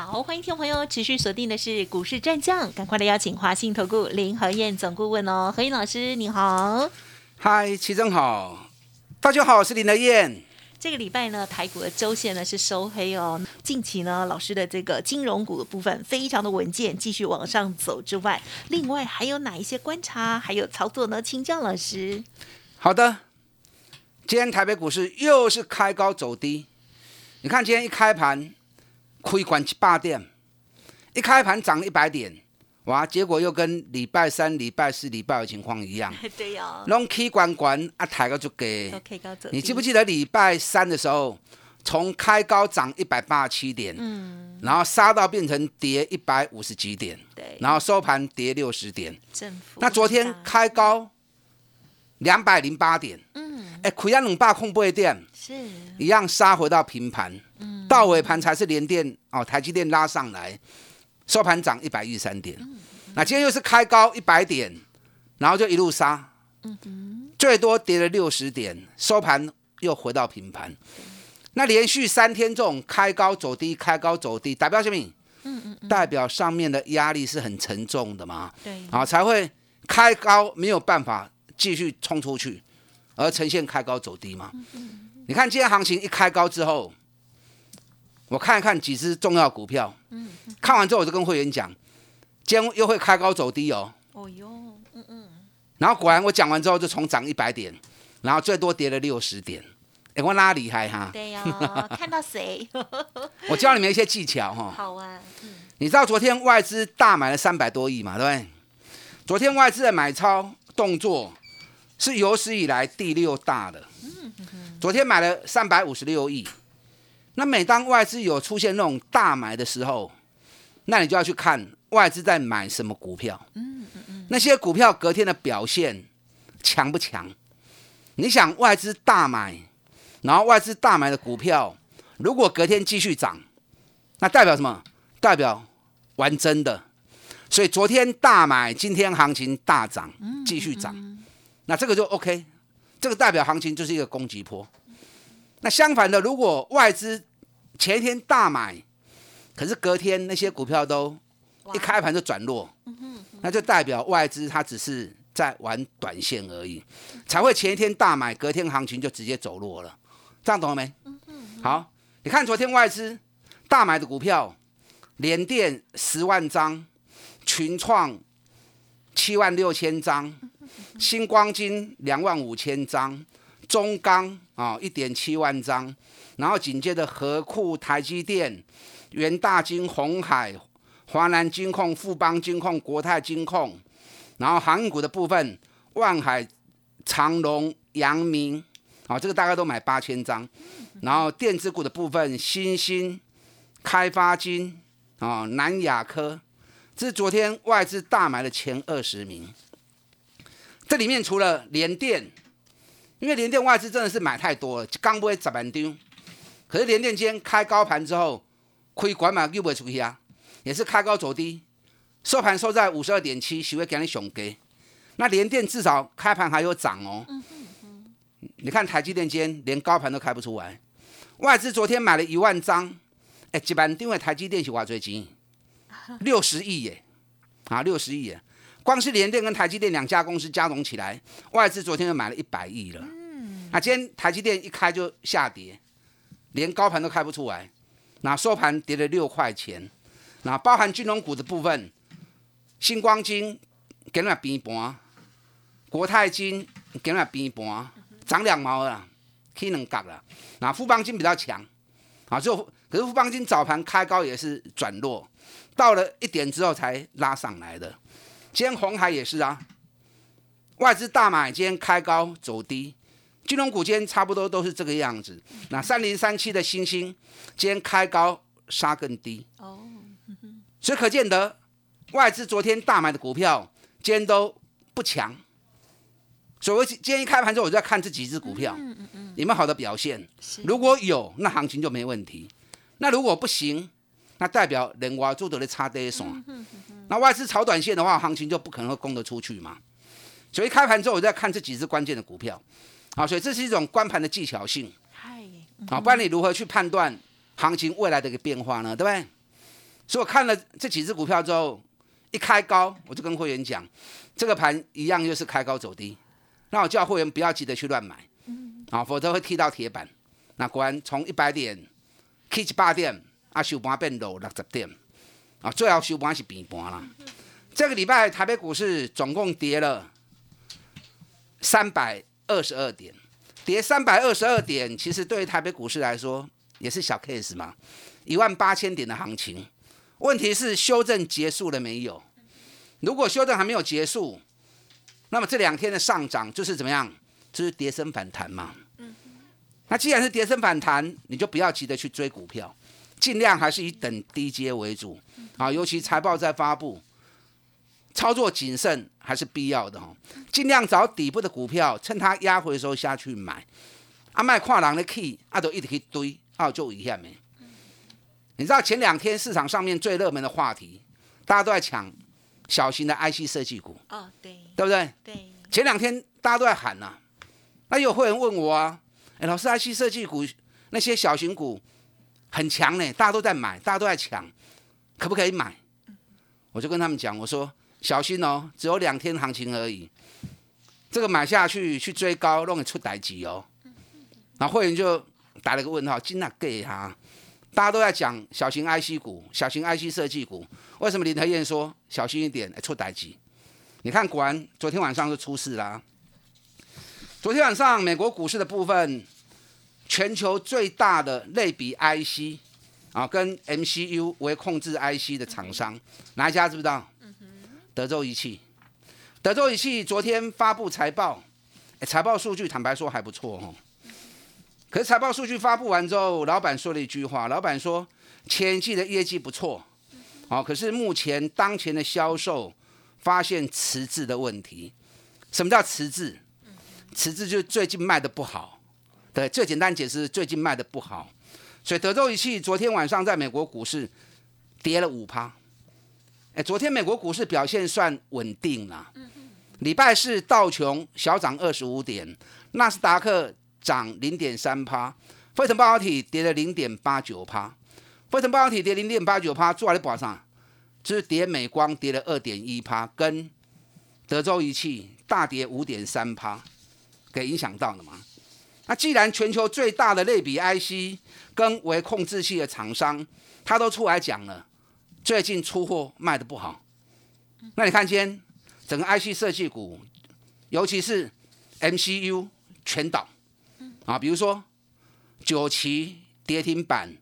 好，欢迎听众朋友持续锁定的是股市战将，赶快的邀请华信投顾林和燕总顾问哦，何燕老师你好。嗨，齐正好，大家好，我是林和燕。这个礼拜呢，台股的周线呢是收黑哦。近期呢，老师的这个金融股的部分非常的稳健，继续往上走之外，另外还有哪一些观察还有操作呢？请教老师。好的，今天台北股市又是开高走低，你看今天一开盘。亏管七八点，一开盘涨一百点，哇！结果又跟礼拜三、礼拜四、礼拜的情况一样。对呀。拢开关关啊，抬个就给。你记不记得礼拜三的时候，从开高涨一百八十七点，嗯，然后杀到变成跌一百五十几点，对，然后收盘跌六十点。那昨天开高两百零八点，嗯，哎，亏了两百空八点，是，一样杀回到平盘。到尾盘才是连电哦，台积电拉上来，收盘涨一百一十三点。那今天又是开高一百点，然后就一路杀，最多跌了六十点，收盘又回到平盘。那连续三天这种开高走低、开高走低，代表什么？嗯嗯，代表上面的压力是很沉重的嘛？对，啊，才会开高没有办法继续冲出去，而呈现开高走低嘛？你看今天行情一开高之后。我看一看几只重要股票，嗯，看完之后我就跟会员讲，今天又会开高走低哦。哦哟，嗯嗯。然后果然我讲完之后就从涨一百点，然后最多跌了六十点。哎，我拉厉害哈。对呀，看到谁？我教你们一些技巧哈。好啊。嗯。你知道昨天外资大买了三百多亿嘛？对不对？昨天外资的买超动作是有史以来第六大的。嗯昨天买了三百五十六亿。那每当外资有出现那种大买的时候，那你就要去看外资在买什么股票。嗯嗯嗯。那些股票隔天的表现强不强？你想外资大买，然后外资大买的股票，如果隔天继续涨，那代表什么？代表玩真的。所以昨天大买，今天行情大涨，继续涨，那这个就 OK。这个代表行情就是一个攻击波。那相反的，如果外资前一天大买，可是隔天那些股票都一开盘就转弱，那就代表外资它只是在玩短线而已，才会前一天大买，隔天行情就直接走弱了。这样懂了没？好，你看昨天外资大买的股票，联电十万张，群创七万六千张，星光金两万五千张，中钢啊一点七万张。然后紧接着，和库、台积电、元大金、红海、华南金控、富邦金控、国泰金控，然后航股的部分，万海、长隆、阳明，啊，这个大概都买八千张。然后电子股的部分，新兴、开发金，啊，南亚科，这是昨天外资大买的前二十名。这里面除了联电，因为联电外资真的是买太多了，刚不会十万丢。可是联电今天开高盘之后，亏管嘛又不会出去啊，也是开高走低，收盘收在五十二点七，许会给你熊给。那联电至少开盘还有涨哦。你看台积电今天连高盘都开不出来，外资昨天买了一万张，哎，基本定位台积电是挖最金，六十亿耶，啊，六十亿耶，光是联电跟台积电两家公司加总起来，外资昨天就买了一百亿了。嗯，那今天台积电一开就下跌。连高盘都开不出来，那收盘跌了六块钱，那包含金融股的部分，星光金给那边盘，国泰金给那边盘，涨两毛了，可能夹了。那富邦金比较强，啊，就可是富邦金早盘开高也是转弱，到了一点之后才拉上来的。今天红海也是啊，外资大买，今天开高走低。金融股今天差不多都是这个样子。那三零三七的星星，今天开高杀更低。哦，所以可见得外资昨天大买的股票，今天都不强。所以我今天一开盘之后，我就在看这几只股票，有没有好的表现。如果有，那行情就没问题；那如果不行，那代表人挖做的的差跌爽。那外资炒短线的话，行情就不可能会攻得出去嘛。所以一开盘之后，我在看这几只关键的股票，啊，所以这是一种关盘的技巧性。啊，不然你如何去判断行情未来的一个变化呢？对不对？所以我看了这几只股票之后，一开高，我就跟会员讲，这个盘一样又是开高走低，那我叫会员不要急着去乱买，啊，否则会踢到铁板。那果然从一百点，K 七八点，啊，收盘变到六十点，啊，最后收盘是平盘啦。这个礼拜台北股市总共跌了三百二十二点。跌三百二十二点，其实对于台北股市来说也是小 case 嘛，一万八千点的行情。问题是修正结束了没有？如果修正还没有结束，那么这两天的上涨就是怎么样？就是跌升反弹嘛。那既然是跌升反弹，你就不要急着去追股票，尽量还是以等低阶为主啊。尤其财报在发布。操作谨慎还是必要的哈，尽量找底部的股票，趁它压回的时候下去买。啊，卖跨栏的 key，啊都一直去堆，啊就一下没。你知道前两天市场上面最热门的话题，大家都在抢小型的 IC 设计股。哦，对，对不对？对。前两天大家都在喊呐，那有会员问我啊，哎，老师，IC 设计股那些小型股很强呢，大家都在买，大家都在抢，可不可以买？我就跟他们讲，我说。小心哦，只有两天行情而已。这个买下去去追高，容易出歹机哦。然后会员就打了个问号，真的给哈？大家都在讲小型 IC 股、小型 IC 设计股，为什么林德燕说小心一点，出歹机？你看，果然昨天晚上就出事啦。昨天晚上美国股市的部分，全球最大的类比 IC 啊，跟 MCU 为控制 IC 的厂商，哪一家知不知道？德州仪器，德州仪器昨天发布财报，财报数据坦白说还不错哦。可是财报数据发布完之后，老板说了一句话，老板说前季的业绩不错，哦，可是目前当前的销售发现迟滞的问题。什么叫迟滞？迟滞就是最近卖的不好。对，最简单解释，最近卖的不好。所以德州仪器昨天晚上在美国股市跌了五趴。哎，昨天美国股市表现算稳定了。礼拜四道琼小涨二十五点，纳斯达克涨零点三趴，费城半导体跌了零点八九趴。费城半导体跌零点八九趴，做在宝上，就是跌美光跌了二点一趴，跟德州仪器大跌五点三趴，给影响到了嘛？那既然全球最大的类比 IC 跟微控制器的厂商，他都出来讲了。最近出货卖的不好，那你看今天整个 IC 设计股，尤其是 MCU 全倒，啊，比如说九旗跌停板，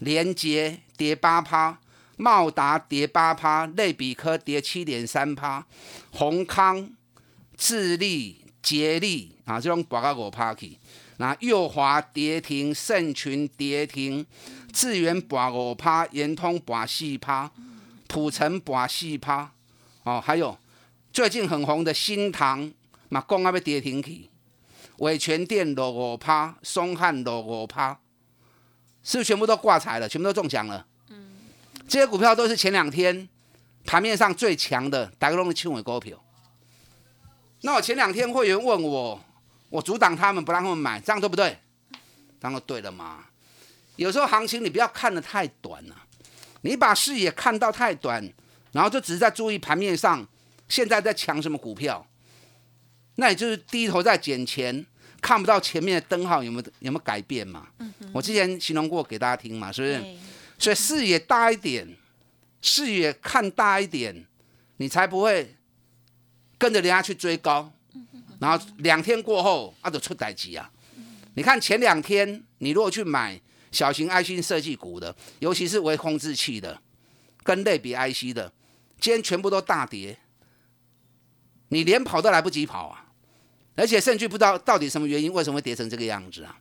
联捷跌八趴，茂达跌八趴，类比科跌七点三趴，宏康、智利、捷利啊，这种八个五趴去，那右华跌停，盛群跌停。智源拔五趴，圆通拔四趴，普成拔四趴，哦，还有最近很红的新塘，嘛，讲啊要跌停去，伟全店落五趴，松汉落五趴，是不是全部都挂彩了，全部都中奖了？嗯，这些股票都是前两天盘面上最强的，大家拢是轻尾股票。那我前两天会员问我，我阻挡他们不让他们买，这样对不对？当然对了嘛。有时候行情你不要看得太短了，你把视野看到太短，然后就只是在注意盘面上现在在抢什么股票，那也就是低头在捡钱，看不到前面的灯号有没有有没有改变嘛？我之前形容过给大家听嘛，是不是？所以视野大一点，视野看大一点，你才不会跟着人家去追高，然后两天过后啊就出歹机啊！你看前两天你如果去买。小型 IC 设计股的，尤其是微控制器的，跟类比 IC 的，今天全部都大跌，你连跑都来不及跑啊！而且甚至不知道到底什么原因，为什么会跌成这个样子啊？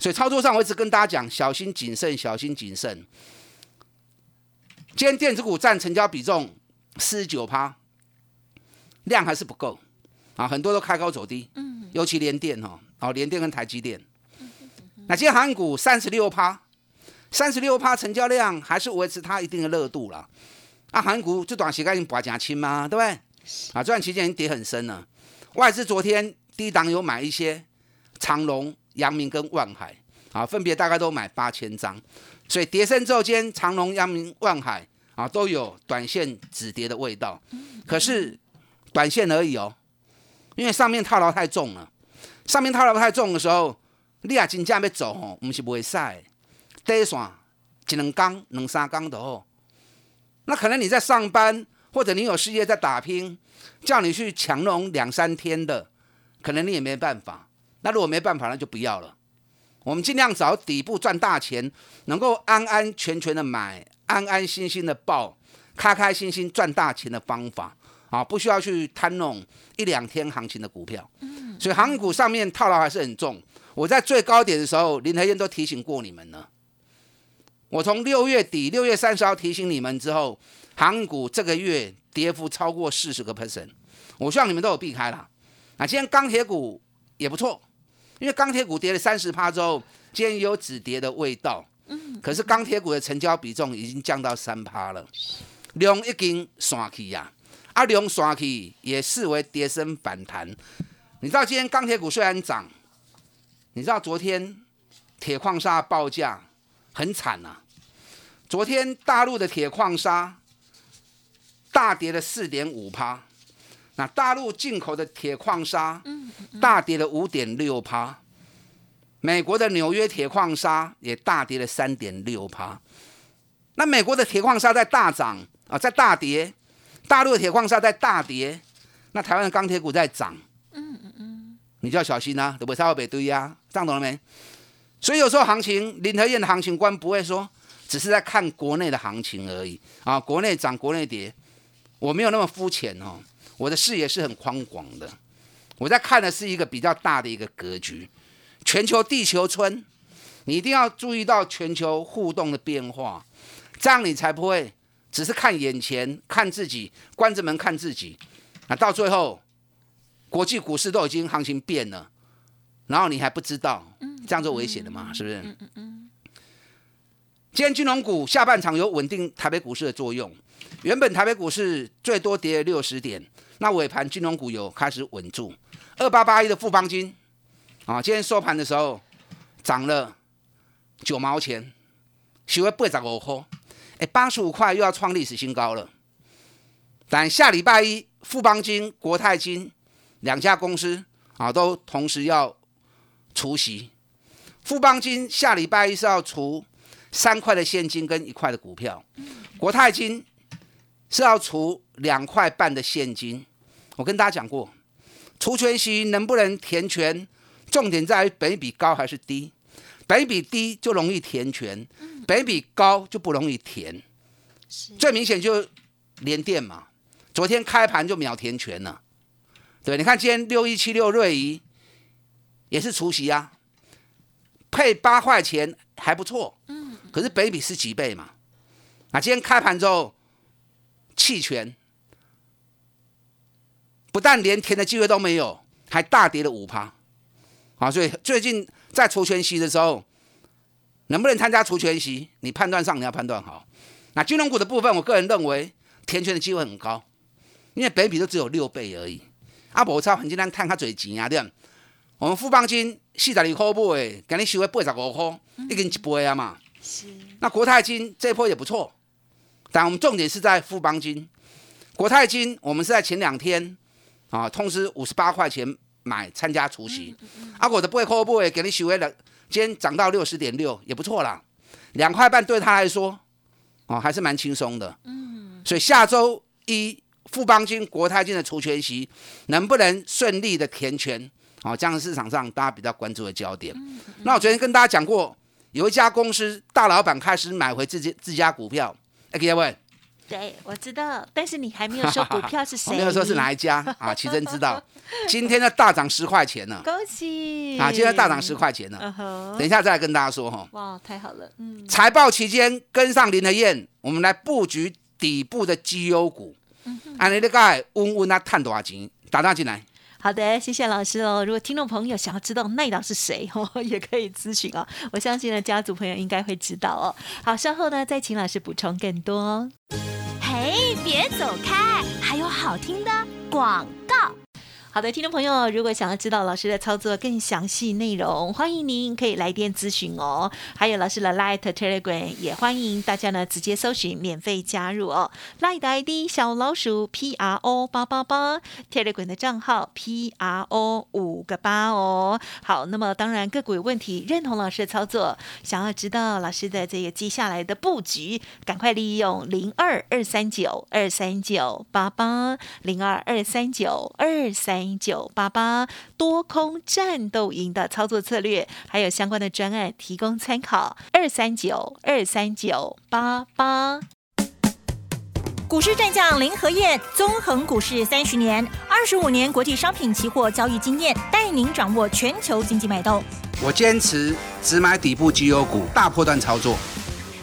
所以操作上，我一直跟大家讲，小心谨慎，小心谨慎。今天电子股占成交比重四十九趴，量还是不够，啊，很多都开高走低，嗯，尤其联电哦，哦，联电跟台积电，那今天韩股三十六趴，三十六趴成交量还是维持它一定的热度了，啊，航运股这短时间已经拔价轻吗？对不对？啊，这段期间已经跌很深了，外资昨天低档有买一些长隆、阳明跟万海，啊，分别大概都买八千张，所以跌深之后，今天长隆、阳明、万海啊都有短线止跌的味道，可是短线而已哦。因为上面套牢太重了，上面套牢太重的时候，你也真正要走吼，不是不会晒。第一线一两刚、两三刚的哦，那可能你在上班，或者你有事业在打拼，叫你去强龙两三天的，可能你也没办法。那如果没办法，那就不要了。我们尽量找底部赚大钱，能够安安全全的买，安安心心的报，开开心心赚大钱的方法。啊，不需要去贪弄一两天行情的股票，所以航股上面套牢还是很重。我在最高点的时候，林和燕都提醒过你们了。我从六月底六月三十号提醒你们之后，航股这个月跌幅超过四十个 percent，我希望你们都有避开了。啊，今天钢铁股也不错，因为钢铁股跌了三十趴之后，今天有止跌的味道。嗯，可是钢铁股的成交比重已经降到三趴了，量已经散去呀。阿龙刷去也视为跌升反弹。你知道今天钢铁股虽然涨，你知道昨天铁矿砂报价很惨呐。昨天大陆的铁矿砂大跌了四点五趴，那大陆进口的铁矿砂大跌了五点六趴，美国的纽约铁矿砂也大跌了三点六趴。那美国的铁矿砂在大涨啊，在大跌。大陆的铁矿砂在大跌，那台湾的钢铁股在涨，嗯嗯嗯，你就要小心啊，对不对？差北堆呀，这样懂了没？所以有时候行情，林和燕的行情观不会说只是在看国内的行情而已啊，国内涨，国内跌，我没有那么肤浅哦，我的视野是很宽广的，我在看的是一个比较大的一个格局，全球地球村，你一定要注意到全球互动的变化，这样你才不会。只是看眼前，看自己，关着门看自己，那到最后，国际股市都已经行情变了，然后你还不知道，这样就危险了嘛？是不是？今天金融股下半场有稳定台北股市的作用，原本台北股市最多跌六十点，那尾盘金融股有开始稳住，二八八一的富邦金啊，今天收盘的时候涨了九毛钱，收八十五块。哎，八十五块又要创历史新高了。但下礼拜一，富邦金、国泰金两家公司啊，都同时要除息。富邦金下礼拜一是要除三块的现金跟一块的股票，国泰金是要除两块半的现金。我跟大家讲过，除权息能不能填权，重点在于本比高还是低。本比低就容易填权。北比高就不容易填，最明显就连电嘛，昨天开盘就秒填权了，对，你看今天六一七六瑞仪也是除夕啊，配八块钱还不错，嗯，可是北比是几倍嘛？啊，今天开盘之后弃权，不但连填的机会都没有，还大跌了五趴，啊，所以最近在除权息的时候。能不能参加除权息？你判断上你要判断好。那金融股的部分，我个人认为填权的机会很高，因为北比都只有六倍而已。阿伯超很简单，看他嘴钱啊，对我们富邦金四十二块买，给你收回八十五块，已经一倍啊嘛。是。那国泰金这波也不错，但我们重点是在富邦金。国泰金我们是在前两天啊通知五十八块钱买参加除夕，阿果的八块买，给你许为了。今天涨到六十点六，也不错啦，两块半对他来说，哦，还是蛮轻松的。嗯，所以下周一富邦金、国泰金的除权息能不能顺利的填权？哦，这样市场上大家比较关注的焦点。那我昨天跟大家讲过，有一家公司大老板开始买回自己自家股票，哎，各位。对，我知道，但是你还没有说股票是谁，没有说是哪一家啊？奇珍知道，今天的大涨十块钱呢，恭喜啊！今天大涨十块钱呢，等一下再来跟大家说哈。哇，太好了，嗯。财报期间跟上林德燕，我们来布局底部的绩优股，安尼你的盖温温啊，探多少钱？打电进来。好的，谢谢老师哦。如果听众朋友想要知道奈老是谁 哦，也可以咨询哦。我相信呢，家族朋友应该会知道哦。好，稍后呢再请老师补充更多。嘿，别走开，还有好听的广告。好的，听众朋友，如果想要知道老师的操作更详细内容，欢迎您可以来电咨询哦。还有老师的 Light Telegram 也欢迎大家呢直接搜寻免费加入哦。Light ID 小老鼠 P R O 八八八，Telegram 的账号 P R O 五个八哦。好，那么当然个股有问题，认同老师的操作，想要知道老师的这个接下来的布局，赶快利用零二二三九二三九八八零二二三九二三。九八八多空战斗营的操作策略，还有相关的专案提供参考。二三九二三九八八，股市战将林和燕，纵横股市三十年，二十五年国际商品期货交易经验，带您掌握全球经济脉动。我坚持只买底部绩优股，大波段操作。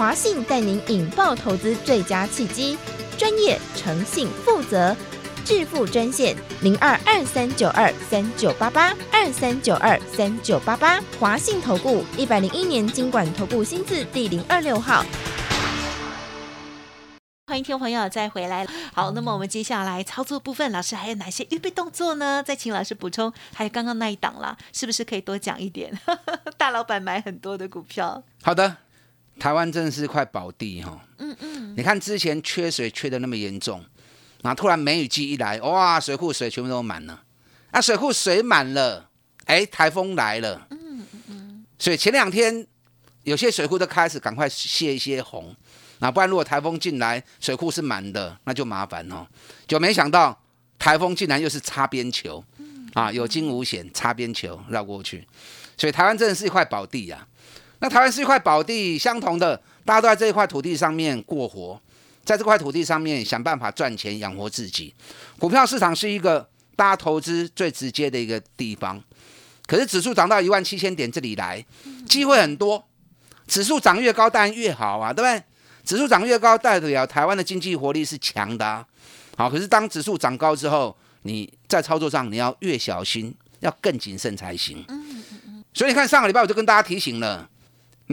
华信带您引爆投资最佳契机，专业、诚信、负责，致富专线零二二三九二三九八八二三九二三九八八。华信投顾一百零一年经管投顾新字第零二六号。欢迎听众朋友再回来。好，那么我们接下来操作部分，老师还有哪些预备动作呢？再请老师补充。还有刚刚那一档啦，是不是可以多讲一点？大老板买很多的股票。好的。台湾真的是块宝地哈，嗯嗯，你看之前缺水缺的那么严重，然后突然梅雨季一来，哇，水库水全部都满了，那水库水满了，哎，台风来了，嗯嗯。嗯，所以前两天有些水库都开始赶快泄一些洪，那不然如果台风进来，水库是满的，那就麻烦哦，就没想到台风竟然又是擦边球，啊，有惊无险，擦边球绕过去，所以台湾真的是一块宝地呀。那台湾是一块宝地，相同的，大家都在这一块土地上面过活，在这块土地上面想办法赚钱养活自己。股票市场是一个大家投资最直接的一个地方，可是指数涨到一万七千点这里来，机会很多。指数涨越高当然越好啊，对不对？指数涨越高代表台湾的经济活力是强的。好，可是当指数涨高之后，你在操作上你要越小心，要更谨慎才行。所以你看上个礼拜我就跟大家提醒了。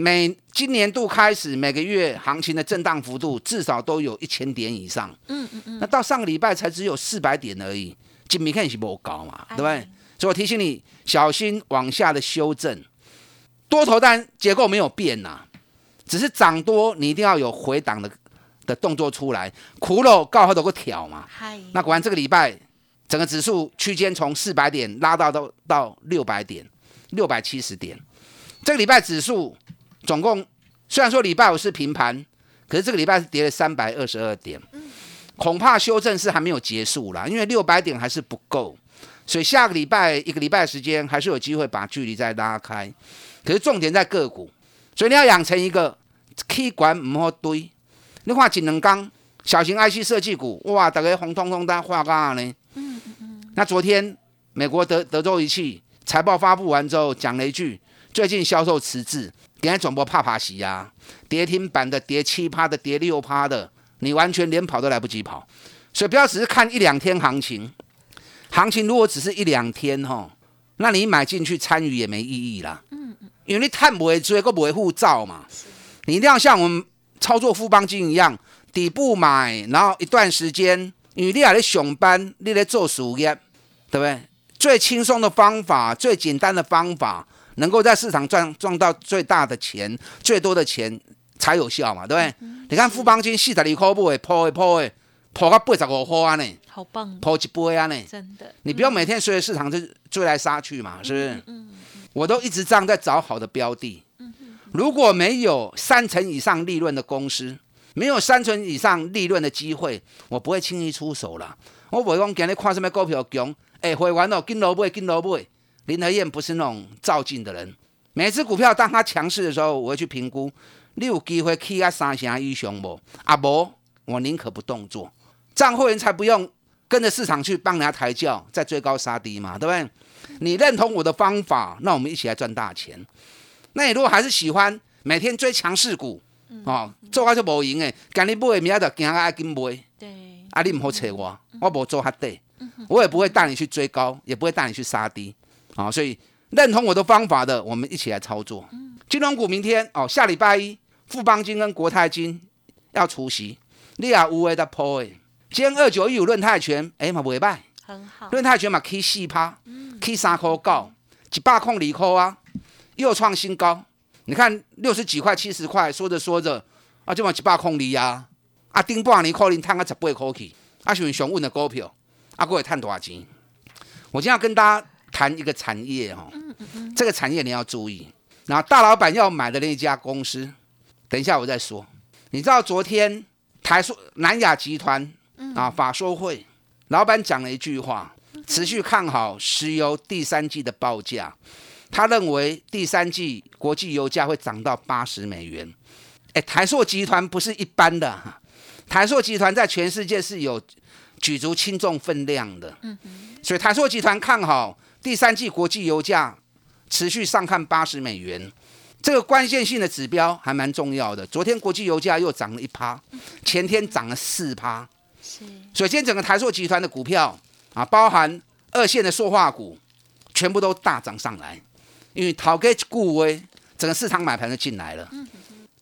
每今年度开始，每个月行情的震荡幅度至少都有一千点以上。嗯嗯嗯。那到上个礼拜才只有四百点而已，今明看是不高嘛，对不对？所以我提醒你小心往下的修正。多头单结构没有变呐，只是涨多，你一定要有回档的的动作出来。骷髅告好多个挑嘛。那果然这个礼拜整个指数区间从四百点拉到到到六百点，六百七十点。这个礼拜指数。总共虽然说礼拜五是平盘，可是这个礼拜是跌了三百二十二点，恐怕修正是还没有结束啦，因为六百点还是不够，所以下个礼拜一个礼拜时间还是有机会把距离再拉开。可是重点在个股，所以你要养成一个 K 管唔好堆。你看锦能钢、小型 IC 设计股，哇，大家红彤彤的画干呢？嗯嗯嗯。那昨天美国德德州仪器财报发布完之后，讲了一句，最近销售迟滞。给人转播怕怕洗呀，跌停板的、跌七趴的、跌六趴的，你完全连跑都来不及跑。所以不要只是看一两天行情，行情如果只是一两天哈，那你买进去参与也没意义啦。嗯嗯，因为你探不会追，个不会护照嘛。你一定要像我们操作富邦金一样，底部买，然后一段时间，因为你还在上班，你在做事业，对不对？最轻松的方法，最简单的方法。能够在市场赚赚到最大的钱、最多的钱才有效嘛，对不对？你看富邦金四十二块不会破一破诶，破到八十五块呢，好棒，破一倍啊呢，真的。你不要每天随着市场就追来杀去嘛，是不是？嗯我都一直这样在找好的标的。嗯如果没有三成以上利润的公司，没有三成以上利润的机会，我不会轻易出手了。我不会讲今日看什么股票强，哎，会员哦，跟萝卜跟萝卜。林和燕不是那种照进的人，每只股票当它强势的时候，我会去评估，你有机会起啊三成英雄不？啊不，我宁可不动作，这样会员才不用跟着市场去帮人家抬轿，再追高杀低嘛，对不对？你认同我的方法，那我们一起来赚大钱。那你如果还是喜欢每天追强势股，哦，做下就无赢诶，今日买，明仔就惊爱紧买。对，啊，你唔好扯我，我无做下底，我也不会带你去追高，也不会带你去杀低。啊，所以认同我的方法的，我们一起来操作。金融股明天哦，下礼拜一，富邦金跟国泰金要出席，你也有诶的破诶。今天二九一五论泰拳，哎嘛袂歹，很好。论泰拳嘛 K 四趴，，K 三块九，一百空二块啊，又创新高。你看六十几块、七十块，说着说着啊，就往一百空二啊，啊顶半年可能赚个十八块去，啊是上稳的股票，啊各位赚多少钱？我今天要跟大家。谈一个产业哈，这个产业你要注意。然后大老板要买的那家公司，等一下我再说。你知道昨天台塑南亚集团啊法说会，老板讲了一句话，持续看好石油第三季的报价。他认为第三季国际油价会涨到八十美元。哎，台塑集团不是一般的，台塑集团在全世界是有举足轻重分量的。所以台塑集团看好。第三季国际油价持续上看八十美元，这个关键性的指标还蛮重要的。昨天国际油价又涨了一趴，前天涨了四趴，是。所以今天整个台塑集团的股票啊，包含二线的塑化股，全部都大涨上来，因为陶给固威，整个市场买盘就进来了。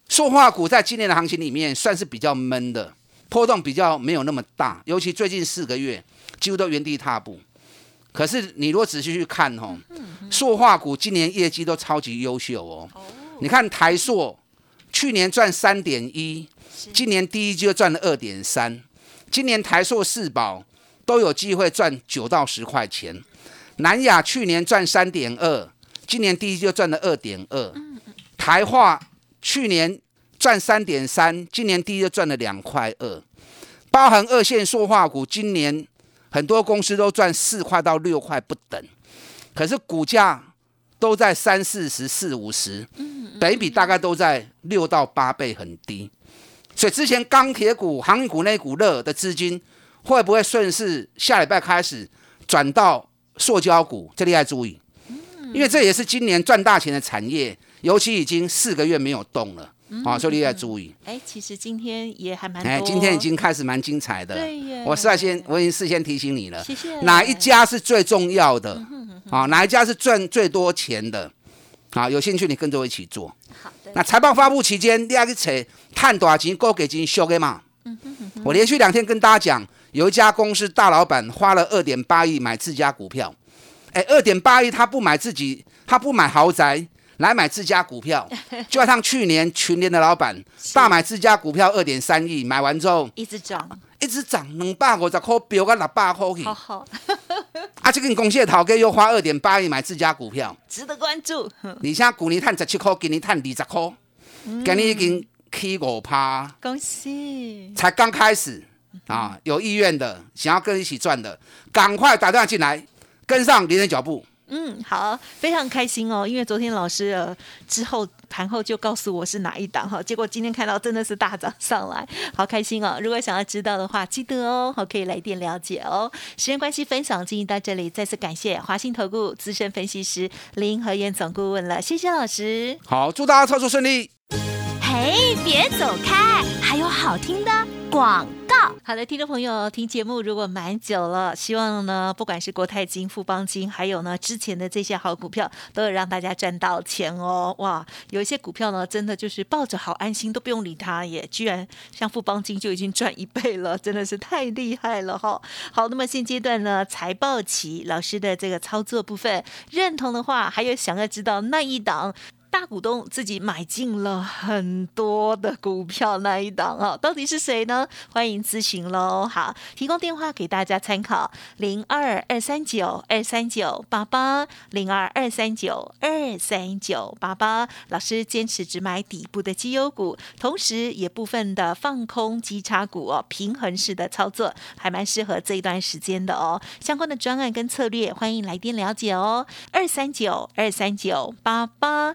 塑化股在今年的行情里面算是比较闷的，波动比较没有那么大，尤其最近四个月几乎都原地踏步。可是你如果仔细去看哦，塑化股今年业绩都超级优秀哦。你看台塑去年赚三点一，今年第一季就赚了二点三。今年台塑四宝都有机会赚九到十块钱。南亚去年赚三点二，今年第一季就赚了二点二。台化去年赚三点三，今年第一就赚了两块二。包含二线塑化股今年。很多公司都赚四块到六块不等，可是股价都在三四十、四五十，等比大概都在六到八倍，很低。所以之前钢铁股、航运股那股热的资金，会不会顺势下礼拜开始转到塑胶股？这里要注意，因为这也是今年赚大钱的产业，尤其已经四个月没有动了。啊，所以你要注意。哎，其实今天也还蛮哎，今天已经开始蛮精彩的。对耶。我事先我已经事先提醒你了。谢谢。哪一家是最重要的？啊，哪一家是赚最多钱的？好，有兴趣你跟着我一起做。好的。那财报发布期间，第二个扯探多少钱，够给金修给嘛？我连续两天跟大家讲，有一家公司大老板花了二点八亿买自家股票。哎，二点八亿他不买自己，他不买豪宅。来买自家股票，就像去年群联的老板大买自家股票二点三亿，买完之后一直涨，一直涨，两百五十块飙到六百块去。好好，啊，这个公司的头家又花二点八亿买自家股票，值得关注。你现在股年探十七块，今年探二十块，今年已经起五趴，恭喜！才刚开始啊，有意愿的想要跟一起赚的，赶快打电话进来，跟上林人脚步。嗯，好，非常开心哦，因为昨天老师呃之后盘后就告诉我是哪一档哈，结果今天看到真的是大涨上来，好开心哦！如果想要知道的话，记得哦，好可以来电了解哦。时间关系，分享进行到这里，再次感谢华信投顾资深分析师林和燕总顾问了，谢谢老师。好，祝大家操作顺利。嘿，别走开，还有好听的广告。好的，听众朋友，听节目如果蛮久了，希望呢，不管是国泰金、富邦金，还有呢之前的这些好股票，都有让大家赚到钱哦。哇，有一些股票呢，真的就是抱着好安心，都不用理它，也居然像富邦金就已经赚一倍了，真的是太厉害了哈。好，那么现阶段呢，财报期老师的这个操作部分认同的话，还有想要知道那一档大股东自己买进了很多的股票那一档啊，到底是谁呢？欢迎咨询喽。好，提供电话给大家参考：零二二三九二三九八八零二二三九二三九八八。老师坚持只买底部的绩优股，同时也部分的放空基差股哦，平衡式的操作还蛮适合这一段时间的哦。相关的专案跟策略，欢迎来电了解哦。二三九二三九八八